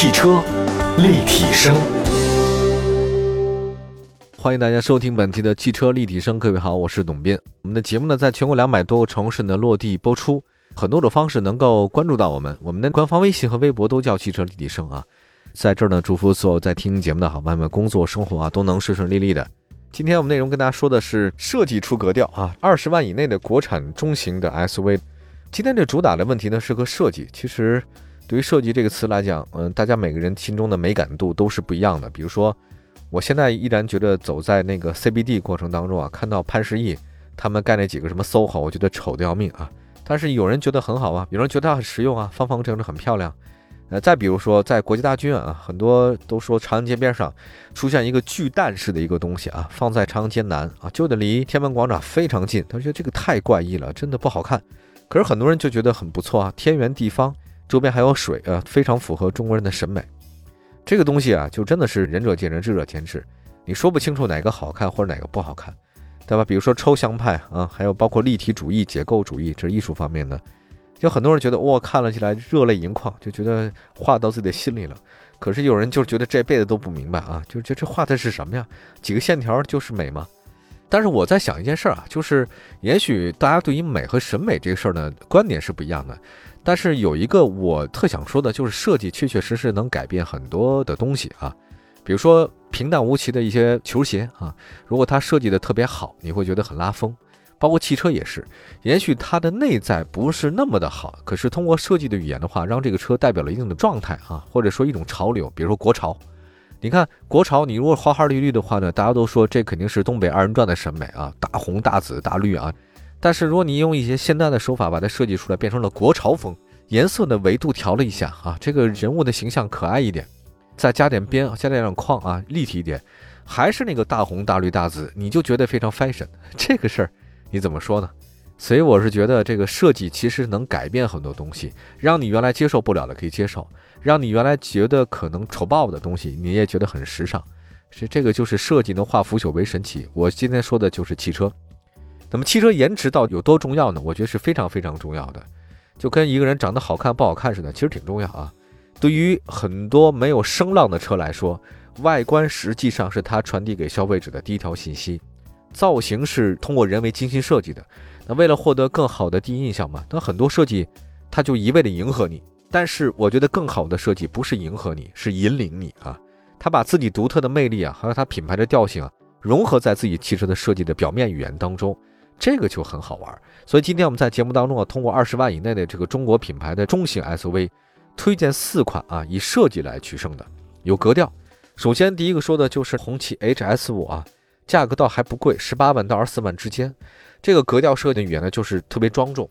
汽车立体声，欢迎大家收听本期的汽车立体声。各位好，我是董斌。我们的节目呢，在全国两百多个城市呢落地播出，很多种方式能够关注到我们。我们的官方微信和微博都叫汽车立体声啊。在这儿呢，祝福所有在听节目的好朋友们，工作生活啊都能顺顺利利的。今天我们内容跟大家说的是设计出格调啊，二十万以内的国产中型的 SUV。今天这主打的问题呢是个设计，其实。对于设计这个词来讲，嗯，大家每个人心中的美感度都是不一样的。比如说，我现在依然觉得走在那个 CBD 过程当中啊，看到潘石屹他们盖那几个什么 SOHO，我觉得丑的要命啊。但是有人觉得很好啊，有人觉得它很实用啊，方方正正很漂亮。呃，再比如说在国际大剧院啊，很多都说长安街边上出现一个巨蛋式的一个东西啊，放在长安街南啊，就得离天安门广场非常近。他觉得这个太怪异了，真的不好看。可是很多人就觉得很不错啊，天圆地方。周边还有水啊，非常符合中国人的审美。这个东西啊，就真的是仁者见仁，智者见智。你说不清楚哪个好看或者哪个不好看，对吧？比如说抽象派啊，还有包括立体主义、解构主义，这是艺术方面的。有很多人觉得哇，看了起来热泪盈眶，就觉得画到自己的心里了。可是有人就觉得这辈子都不明白啊，就觉得这画的是什么呀？几个线条就是美吗？但是我在想一件事儿啊，就是也许大家对于美和审美这个事儿呢，观点是不一样的。但是有一个我特想说的，就是设计确确实实能改变很多的东西啊，比如说平淡无奇的一些球鞋啊，如果它设计的特别好，你会觉得很拉风。包括汽车也是，也许它的内在不是那么的好，可是通过设计的语言的话，让这个车代表了一定的状态啊，或者说一种潮流，比如说国潮。你看国潮，你如果花花绿绿的话呢，大家都说这肯定是东北二人转的审美啊，大红大紫大绿啊。但是如果你用一些现代的手法把它设计出来，变成了国潮风，颜色的维度调了一下啊，这个人物的形象可爱一点，再加点边，加点点框啊，立体一点，还是那个大红大绿大紫，你就觉得非常 fashion。这个事儿你怎么说呢？所以我是觉得这个设计其实能改变很多东西，让你原来接受不了的可以接受，让你原来觉得可能丑爆的东西你也觉得很时尚。是这个就是设计能化腐朽为神奇。我今天说的就是汽车。那么汽车颜值到底有多重要呢？我觉得是非常非常重要的，就跟一个人长得好看不好看似的，其实挺重要啊。对于很多没有声浪的车来说，外观实际上是它传递给消费者的第一条信息。造型是通过人为精心设计的，那为了获得更好的第一印象嘛，那很多设计它就一味的迎合你。但是我觉得更好的设计不是迎合你，是引领你啊。它把自己独特的魅力啊，还有它品牌的调性啊，融合在自己汽车的设计的表面语言当中。这个就很好玩，所以今天我们在节目当中啊，通过二十万以内的这个中国品牌的中型 SUV，推荐四款啊，以设计来取胜的，有格调。首先第一个说的就是红旗 HS 五啊，价格倒还不贵，十八万到二十四万之间。这个格调设计语言呢，就是特别庄重。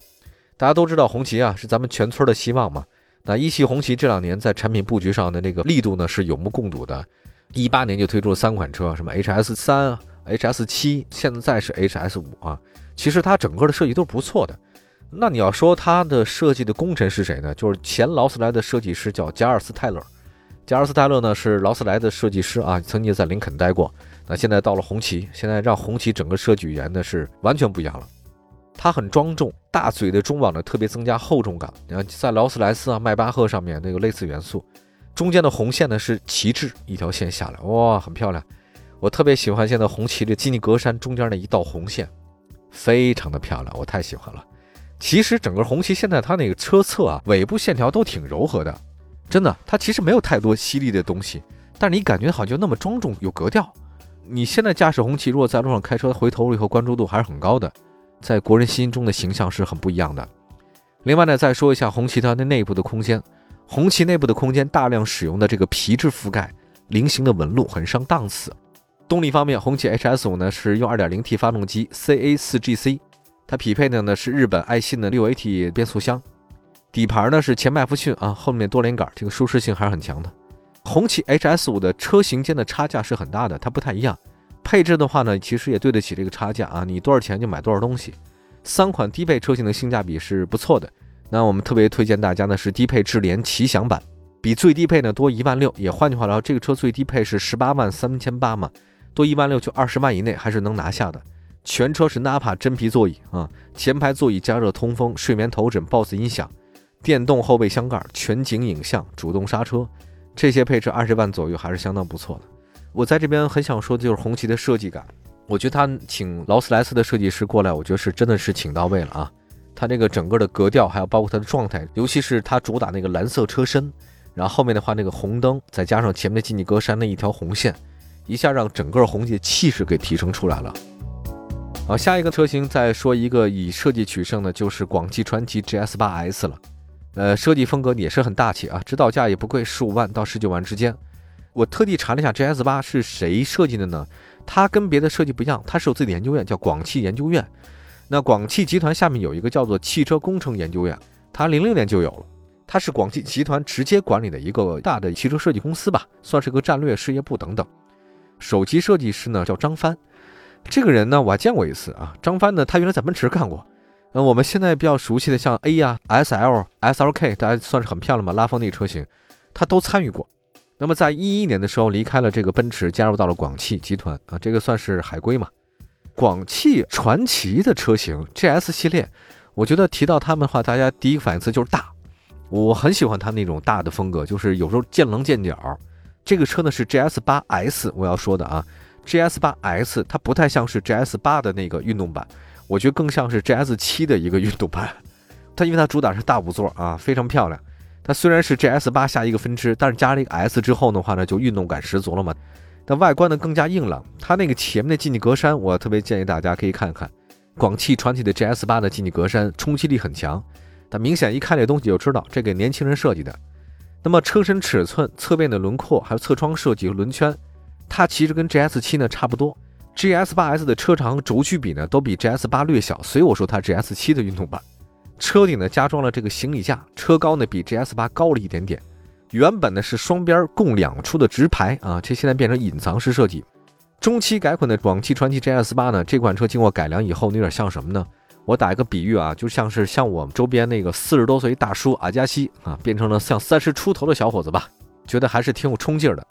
大家都知道红旗啊是咱们全村的希望嘛，那一汽红旗这两年在产品布局上的那个力度呢是有目共睹的，一八年就推出了三款车，什么 HS 三。HS 七现在是 HS 五啊，其实它整个的设计都是不错的。那你要说它的设计的功臣是谁呢？就是前劳斯莱的设计师叫加尔斯泰勒。加尔斯泰勒呢是劳斯莱的设计师啊，曾经在林肯待过。那现在到了红旗，现在让红旗整个设计语言呢是完全不一样了。它很庄重，大嘴的中网呢特别增加厚重感。你看在劳斯莱斯啊、迈巴赫上面那个类似元素，中间的红线呢是旗帜一条线下来，哇，很漂亮。我特别喜欢现在红旗的基尼格栅中间的一道红线，非常的漂亮，我太喜欢了。其实整个红旗现在它那个车侧啊，尾部线条都挺柔和的，真的，它其实没有太多犀利的东西，但是你感觉好像就那么庄重有格调。你现在驾驶红旗，如果在路上开车，回头以后关注度还是很高的，在国人心中的形象是很不一样的。另外呢，再说一下红旗它的内部的空间，红旗内部的空间大量使用的这个皮质覆盖，菱形的纹路很上档次。动力方面，红旗 HS 五呢是用 2.0T 发动机 CA4GC，它匹配的呢是日本爱信的 6AT 变速箱，底盘呢是前麦弗逊啊，后面多连杆，这个舒适性还是很强的。红旗 HS 五的车型间的差价是很大的，它不太一样。配置的话呢，其实也对得起这个差价啊，你多少钱就买多少东西。三款低配车型的性价比是不错的，那我们特别推荐大家呢是低配智联奇享版，比最低配呢多一万六，也换句话说，这个车最低配是十八万三千八嘛。多一万六就二十万以内还是能拿下的，全车是 Nappa 真皮座椅啊，前排座椅加热通风，睡眠头枕，BOSS 音响，电动后备箱盖，全景影像，主动刹车，这些配置二十万左右还是相当不错的。我在这边很想说的就是红旗的设计感，我觉得他请劳斯莱斯的设计师过来，我觉得是真的是请到位了啊。它这个整个的格调，还有包括它的状态，尤其是它主打那个蓝色车身，然后后面的话那个红灯，再加上前面的进气格栅那一条红线，一下让整个红旗的气势给提升出来了。好，下一个车型再说一个以设计取胜的，就是广汽传祺 GS 八 S 了。呃，设计风格也是很大气啊，指导价也不贵，十五万到十九万之间。我特地查了一下 GS 八是谁设计的呢？它跟别的设计不一样，它是有自己的研究院，叫广汽研究院。那广汽集团下面有一个叫做汽车工程研究院，它零六年就有了，它是广汽集团直接管理的一个大的汽车设计公司吧，算是个战略事业部等等。首席设计师呢叫张帆，这个人呢我还见过一次啊。张帆呢，他原来在奔驰干过，呃，我们现在比较熟悉的像 A 呀、S L、S L K，大家算是很漂亮嘛，拉风那个车型，他都参与过。那么在一一年的时候离开了这个奔驰，加入到了广汽集团啊，这个算是海归嘛。广汽传祺的车型 GS 系列，我觉得提到他们的话，大家第一个反应词就是大。我很喜欢它那种大的风格，就是有时候见棱见角。这个车呢是 GS 八 S，我要说的啊，GS 八 S 它不太像是 GS 八的那个运动版，我觉得更像是 GS 七的一个运动版。它因为它主打是大五座啊，非常漂亮。它虽然是 GS 八下一个分支，但是加了一个 S 之后的话呢，就运动感十足了嘛。但外观呢更加硬朗，它那个前面的进气格栅，我特别建议大家可以看看，广汽传祺的 GS 八的进气格栅冲击力很强，但明显一看这东西就知道这给年轻人设计的。那么车身尺寸、侧面的轮廓，还有侧窗设计和轮圈，它其实跟 GS 七呢差不多。GS 八 S 的车长轴距比呢都比 GS 八略小，所以我说它 GS 七的运动版。车顶呢加装了这个行李架，车高呢比 GS 八高了一点点。原本呢是双边共两出的直排啊，这现在变成隐藏式设计。中期改款的广汽传祺 GS 八呢，这款车经过改良以后，有点像什么呢？我打一个比喻啊，就像是像我们周边那个四十多岁大叔阿加西啊，变成了像三十出头的小伙子吧，觉得还是挺有冲劲的。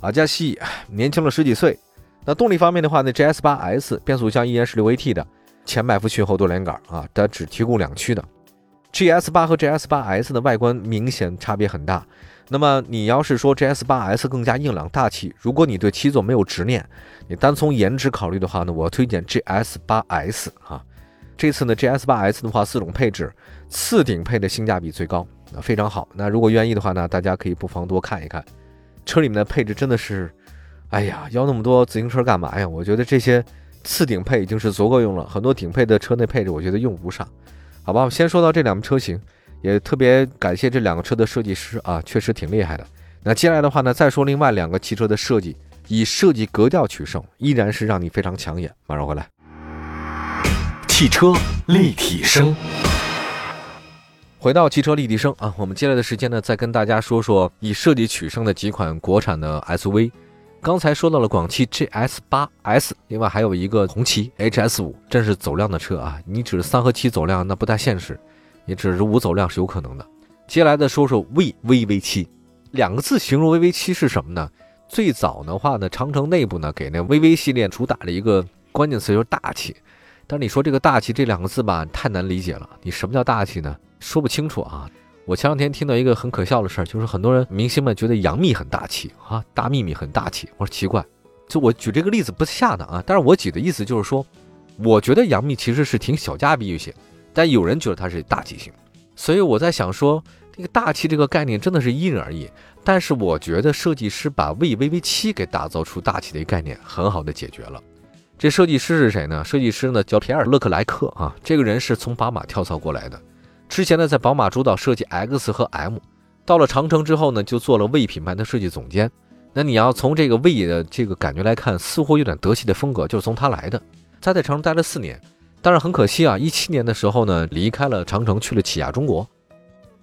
阿加西年轻了十几岁。那动力方面的话呢，GS 八 S 变速箱依然是六 AT 的，前麦弗逊后多连杆啊，它只提供两驱的。GS 八和 GS 八 S 的外观明显差别很大。那么你要是说 GS 八 S 更加硬朗大气，如果你对七座没有执念，你单从颜值考虑的话呢，我推荐 GS 八 S 啊。这次呢 GS 八 S 的话，四种配置，次顶配的性价比最高，啊非常好。那如果愿意的话呢，大家可以不妨多看一看。车里面的配置真的是，哎呀，要那么多自行车干嘛呀？我觉得这些次顶配已经是足够用了，很多顶配的车内配置我觉得用不上。好吧，我先说到这两部车型。也特别感谢这两个车的设计师啊，确实挺厉害的。那接下来的话呢，再说另外两个汽车的设计，以设计格调取胜，依然是让你非常抢眼。马上回来，汽车立体声，回到汽车立体声啊，我们接下来的时间呢，再跟大家说说以设计取胜的几款国产的 SUV。刚才说到了广汽 GS 八 S，另外还有一个红旗 HS 五，真是走量的车啊！你指三和七走量，那不太现实。也只是五走量是有可能的。接下来的说说 VVV 七，两个字形容 VV 七是什么呢？最早的话呢，长城内部呢给那 VV 系列主打了一个关键词就是大气。但是你说这个大气这两个字吧，太难理解了。你什么叫大气呢？说不清楚啊。我前两天听到一个很可笑的事儿，就是很多人明星们觉得杨幂很大气啊，大幂幂很大气。我说奇怪，就我举这个例子不恰当啊。但是我举的意思就是说，我觉得杨幂其实是挺小家碧玉些。但有人觉得她是大气型，所以我在想说，这个大气这个概念真的是因人而异。但是我觉得设计师把 VVV 七给打造出大气的一个概念，很好的解决了。这设计师是谁呢？设计师呢叫皮尔勒克莱克啊，这个人是从宝马跳槽过来的。之前呢在宝马主导设计 X 和 M，到了长城之后呢就做了 V 品牌的设计总监。那你要从这个 V 的这个感觉来看，似乎有点德系的风格，就是从他来的。他在长城待了四年。但是很可惜啊，一七年的时候呢，离开了长城，去了起亚中国。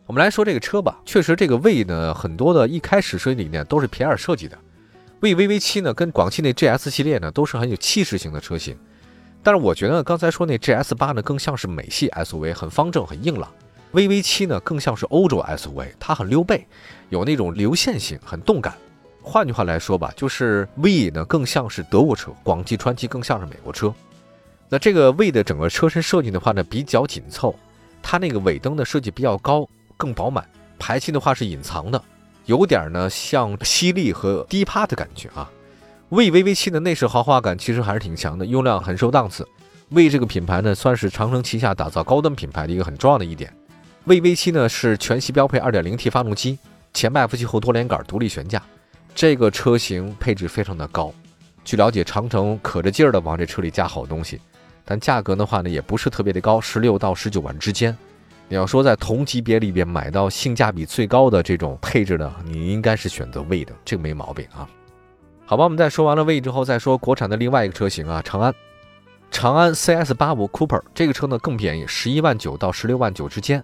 我们来说这个车吧，确实这个魏呢，很多的一开始设计理念都是皮尔设计的。魏 VV 七呢，跟广汽那 GS 系列呢，都是很有气势型的车型。但是我觉得刚才说那 GS 八呢，更像是美系 SUV，很方正，很硬朗。VV 七呢，更像是欧洲 SUV，它很溜背，有那种流线型，很动感。换句话来说吧，就是 V 呢，更像是德国车，广汽传祺更像是美国车。那这个 V 的整个车身设计的话呢，比较紧凑，它那个尾灯的设计比较高，更饱满，排气的话是隐藏的，有点呢像犀利和低趴的感觉啊。魏 VV7 的内饰豪华感其实还是挺强的，用料很受档次。魏这个品牌呢，算是长城旗下打造高端品牌的一个很重要的一点。魏 V7 呢是全系标配 2.0T 发动机，前麦弗逊后多连杆独立悬架，这个车型配置非常的高。据了解，长城可着劲儿的往这车里加好东西，但价格的话呢，也不是特别的高，十六到十九万之间。你要说在同级别里边买到性价比最高的这种配置的，你应该是选择魏的，这个没毛病啊。好吧，我们在说完了魏之后，再说国产的另外一个车型啊，长安，长安 CS 八五 Cooper 这个车呢更便宜，十一万九到十六万九之间。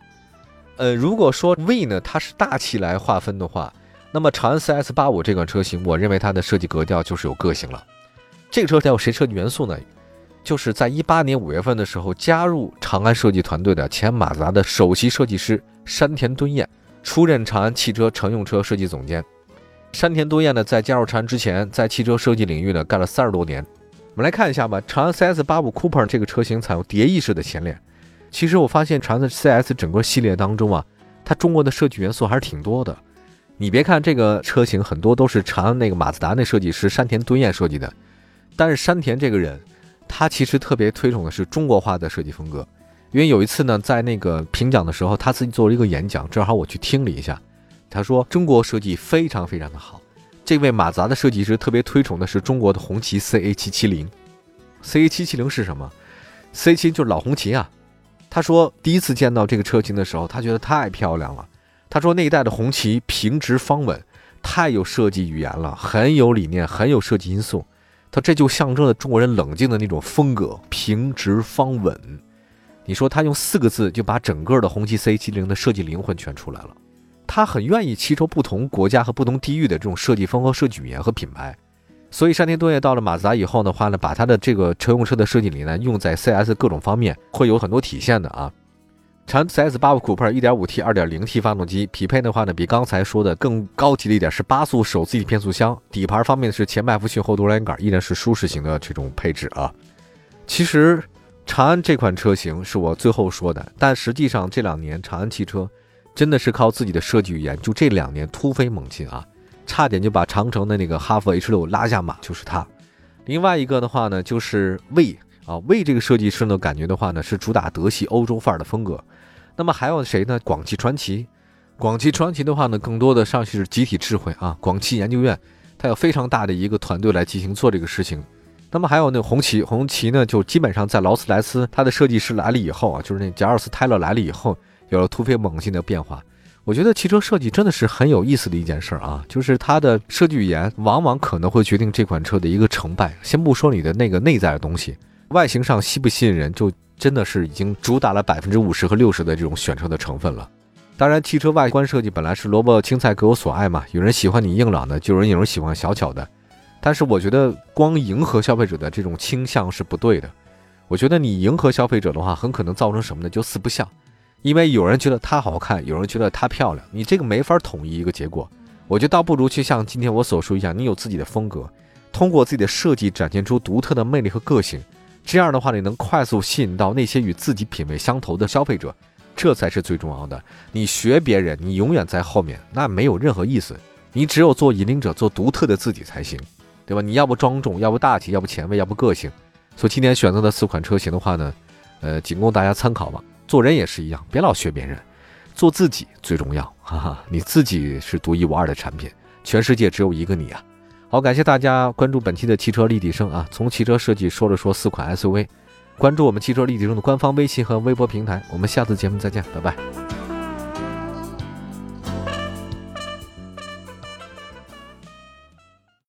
呃，如果说魏呢它是大气来划分的话，那么长安 CS 八五这款车型，我认为它的设计格调就是有个性了。这个车有谁设计元素呢？就是在一八年五月份的时候加入长安设计团队的前马自达的首席设计师山田敦彦，出任长安汽车乘用车设计总监。山田多彦呢，在加入长安之前，在汽车设计领域呢干了三十多年。我们来看一下吧，长安 CS 八五 Cooper 这个车型采用蝶翼式的前脸。其实我发现长安的 CS 整个系列当中啊，它中国的设计元素还是挺多的。你别看这个车型很多都是长安那个马自达那设计师山田敦彦设计的，但是山田这个人，他其实特别推崇的是中国化的设计风格。因为有一次呢，在那个评奖的时候，他自己做了一个演讲，正好我去听了一下。他说：“中国设计非常非常的好。这位马自达的设计师特别推崇的是中国的红旗 CA 七七零。CA 七七零是什么？CA 七就是老红旗啊。他说第一次见到这个车型的时候，他觉得太漂亮了。他说那一代的红旗平直方稳，太有设计语言了，很有理念，很有设计因素。他这就象征了中国人冷静的那种风格，平直方稳。你说他用四个字就把整个的红旗 CA 七零的设计灵魂全出来了。”他很愿意吸收不同国家和不同地域的这种设计风格、设计语言和品牌，所以山田多彦到了马自达以后的话呢，把他的这个乘用车的设计理念用在 CS 各种方面，会有很多体现的啊。长安 CS 八五 Coupe 1.5T、2.0T 发动机匹配的话呢，比刚才说的更高级的一点，是八速手自一体变速箱，底盘方面是前麦弗逊后多连杆，依然是舒适型的这种配置啊。其实长安这款车型是我最后说的，但实际上这两年长安汽车。真的是靠自己的设计语言，就这两年突飞猛进啊，差点就把长城的那个哈弗 H 六拉下马，就是它。另外一个的话呢，就是魏啊，魏这个设计师呢，感觉的话呢是主打德系欧洲范儿的风格。那么还有谁呢？广汽传祺，广汽传祺的话呢，更多的上去是集体智慧啊。广汽研究院它有非常大的一个团队来进行做这个事情。那么还有那红旗，红旗呢，就基本上在劳斯莱斯它的设计师来了以后啊，就是那贾尔斯泰勒来了以后。有了突飞猛进的变化，我觉得汽车设计真的是很有意思的一件事儿啊！就是它的设计语言往往可能会决定这款车的一个成败。先不说你的那个内在的东西，外形上吸不吸引人，就真的是已经主打了百分之五十和六十的这种选车的成分了。当然，汽车外观设计本来是萝卜青菜各有所爱嘛，有人喜欢你硬朗的，就有人有人喜欢小巧的。但是我觉得光迎合消费者的这种倾向是不对的。我觉得你迎合消费者的话，很可能造成什么呢？就四不像。因为有人觉得它好看，有人觉得它漂亮，你这个没法统一一个结果。我觉得倒不如去像今天我所说一样，你有自己的风格，通过自己的设计展现出独特的魅力和个性。这样的话，你能快速吸引到那些与自己品味相投的消费者，这才是最重要的。你学别人，你永远在后面，那没有任何意思。你只有做引领者，做独特的自己才行，对吧？你要不庄重，要不大气，要不前卫，要不个性。所以今天选择的四款车型的话呢，呃，仅供大家参考吧。做人也是一样，别老学别人，做自己最重要，哈哈，你自己是独一无二的产品，全世界只有一个你啊！好，感谢大家关注本期的汽车立体声啊，从汽车设计说了说四款 SUV，关注我们汽车立体声的官方微信和微博平台，我们下次节目再见，拜拜。